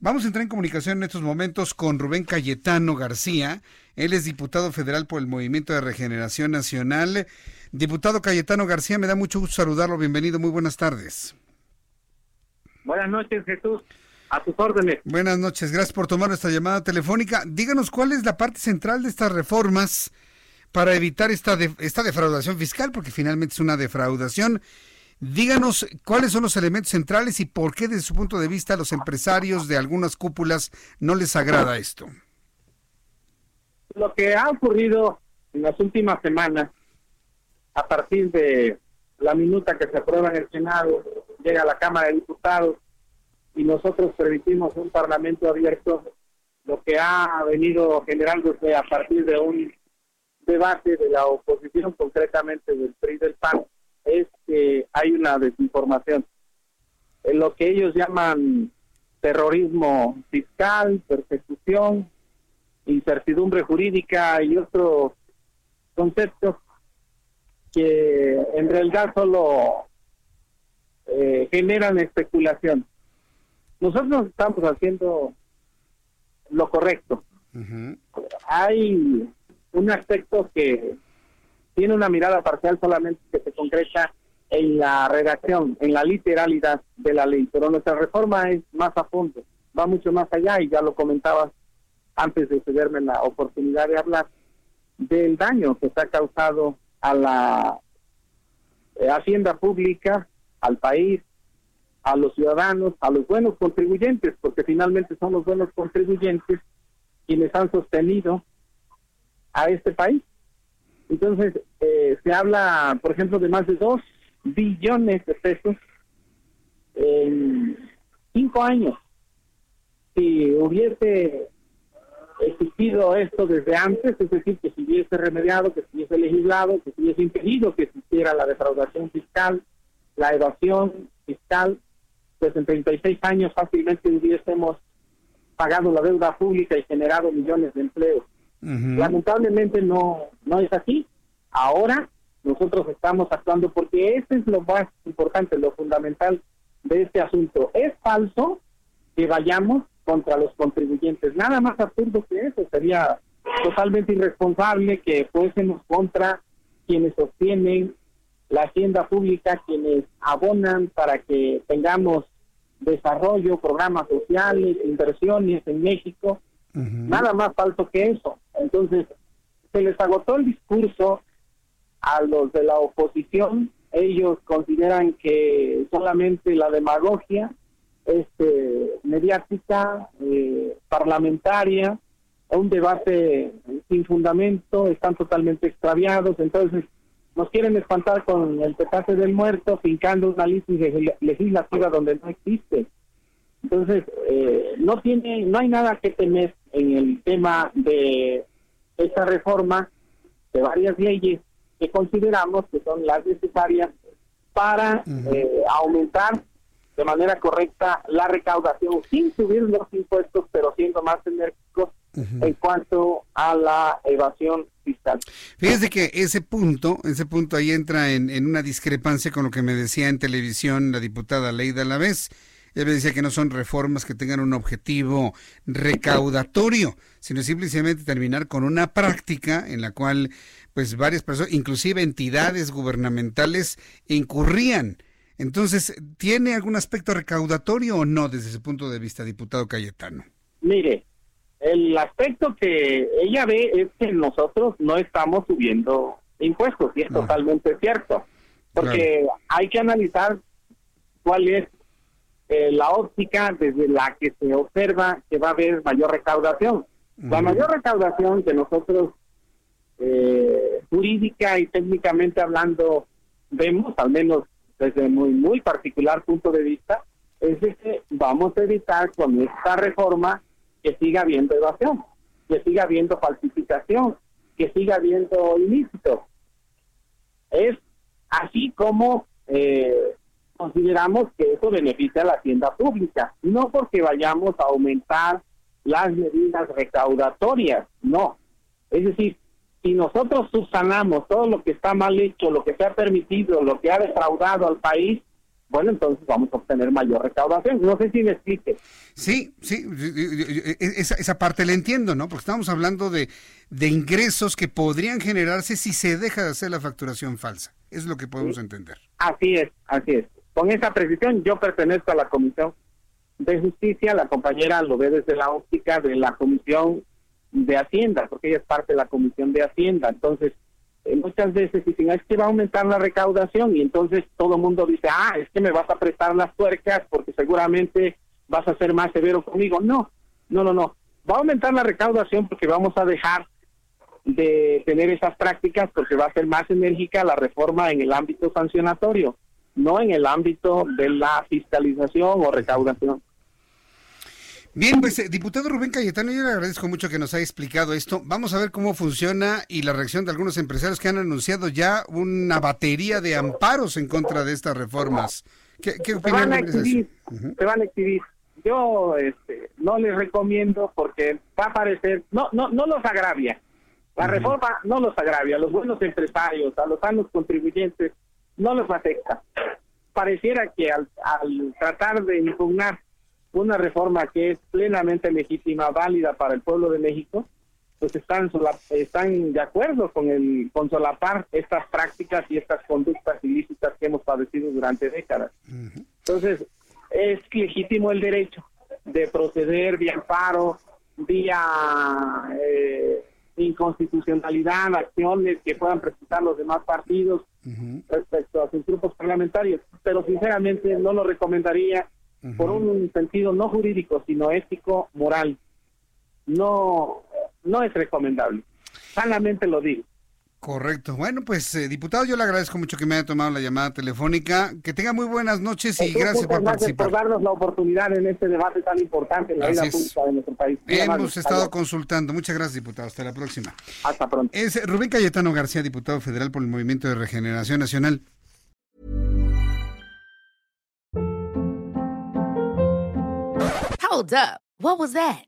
Vamos a entrar en comunicación en estos momentos con Rubén Cayetano García. Él es diputado federal por el Movimiento de Regeneración Nacional. Diputado Cayetano García, me da mucho gusto saludarlo. Bienvenido, muy buenas tardes. Buenas noches, Jesús. A tus órdenes. Buenas noches, gracias por tomar nuestra llamada telefónica. Díganos cuál es la parte central de estas reformas para evitar esta, esta defraudación fiscal, porque finalmente es una defraudación. Díganos cuáles son los elementos centrales y por qué desde su punto de vista a los empresarios de algunas cúpulas no les agrada esto. Lo que ha ocurrido en las últimas semanas, a partir de la minuta que se aprueba en el Senado, llega a la Cámara de Diputados, y nosotros permitimos un parlamento abierto, lo que ha venido generándose a partir de un debate de la oposición, concretamente del PRI del PAN, es que hay una desinformación. En lo que ellos llaman terrorismo fiscal, persecución, incertidumbre jurídica y otros conceptos que en realidad solo eh, generan especulación. Nosotros estamos haciendo lo correcto. Hay un aspecto que tiene una mirada parcial solamente que se concreta en la redacción, en la literalidad de la ley, pero nuestra reforma es más a fondo, va mucho más allá y ya lo comentabas antes de cederme la oportunidad de hablar del daño que ha causado a la eh, hacienda pública, al país, a los ciudadanos, a los buenos contribuyentes, porque finalmente son los buenos contribuyentes quienes han sostenido a este país. Entonces, eh, se habla, por ejemplo, de más de dos billones de pesos en cinco años. Si hubiese existido esto desde antes, es decir, que se hubiese remediado, que se hubiese legislado, que se hubiese impedido que existiera la defraudación fiscal, la evasión fiscal, pues en 36 años fácilmente hubiésemos pagado la deuda pública y generado millones de empleos. Lamentablemente no, no es así. Ahora nosotros estamos actuando porque ese es lo más importante, lo fundamental de este asunto. Es falso que vayamos contra los contribuyentes. Nada más absurdo que eso. Sería totalmente irresponsable que fuésemos contra quienes sostienen la hacienda pública quienes abonan para que tengamos desarrollo, programas sociales, inversiones en México. Nada más falso que eso. Entonces, se les agotó el discurso a los de la oposición. Ellos consideran que solamente la demagogia este, mediática, eh, parlamentaria, un debate sin fundamento, están totalmente extraviados. Entonces, nos quieren espantar con el petate del muerto, fincando una lista legislativa donde no existe. Entonces, eh, no tiene, no hay nada que temer en el tema de esta reforma de varias leyes que consideramos que son las necesarias para eh, aumentar de manera correcta la recaudación sin subir los impuestos, pero siendo más enérgicos en cuanto a la evasión fiscal. Fíjese que ese punto, ese punto ahí entra en, en una discrepancia con lo que me decía en televisión la diputada Leida Lavés. Ella me decía que no son reformas que tengan un objetivo recaudatorio, sino simplemente terminar con una práctica en la cual pues varias personas, inclusive entidades gubernamentales, incurrían. Entonces, ¿tiene algún aspecto recaudatorio o no desde ese punto de vista, diputado Cayetano? Mire, el aspecto que ella ve es que nosotros no estamos subiendo impuestos y es totalmente cierto, porque hay que analizar cuál es eh, la óptica desde la que se observa que va a haber mayor recaudación. La mayor recaudación que nosotros eh, jurídica y técnicamente hablando vemos, al menos desde muy muy particular punto de vista, es de que vamos a evitar con esta reforma que siga habiendo evasión, que siga habiendo falsificación, que siga habiendo ilícito. Es así como eh, consideramos que eso beneficia a la hacienda pública, no porque vayamos a aumentar las medidas recaudatorias, no. Es decir, si nosotros subsanamos todo lo que está mal hecho, lo que se ha permitido, lo que ha defraudado al país, bueno, entonces vamos a obtener mayor recaudación. No sé si me explique. Sí, sí, esa, esa parte la entiendo, ¿no? Porque estamos hablando de, de ingresos que podrían generarse si se deja de hacer la facturación falsa. Es lo que podemos entender. Así es, así es. Con esa precisión, yo pertenezco a la Comisión de Justicia, la compañera lo ve desde la óptica de la Comisión de Hacienda, porque ella es parte de la Comisión de Hacienda. Entonces, eh, muchas veces dicen, es que va a aumentar la recaudación y entonces todo el mundo dice, ah, es que me vas a prestar las tuercas porque seguramente vas a ser más severo conmigo. No, no, no, no. Va a aumentar la recaudación porque vamos a dejar de tener esas prácticas porque va a ser más enérgica la reforma en el ámbito sancionatorio, no en el ámbito de la fiscalización o recaudación. Bien, pues eh, diputado Rubén Cayetano, yo le agradezco mucho que nos haya explicado esto. Vamos a ver cómo funciona y la reacción de algunos empresarios que han anunciado ya una batería de amparos en contra de estas reformas. ¿Qué, qué se van a exhibir, Se van a exhibir. Yo este, no les recomiendo porque va a parecer, no, no, no los agravia. La reforma no los agravia. A los buenos empresarios, a los sanos contribuyentes, no los afecta. Pareciera que al, al tratar de impugnar una reforma que es plenamente legítima, válida para el pueblo de México, pues están están de acuerdo con el con solapar estas prácticas y estas conductas ilícitas que hemos padecido durante décadas. Entonces, es legítimo el derecho de proceder vía amparo, vía eh, inconstitucionalidad, acciones que puedan presentar los demás partidos respecto a sus grupos parlamentarios, pero sinceramente no lo recomendaría por un sentido no jurídico, sino ético, moral. No, no es recomendable. Sanamente lo digo. Correcto. Bueno, pues eh, diputado, yo le agradezco mucho que me haya tomado la llamada telefónica. Que tenga muy buenas noches y gracias por participar. por darnos la oportunidad en este debate tan importante en la vida pública de nuestro país. Hemos estado consultando. Muchas gracias, diputado. Hasta la próxima. Hasta pronto. Es Rubén Cayetano García, diputado federal por el Movimiento de Regeneración Nacional. Hold up. What was that?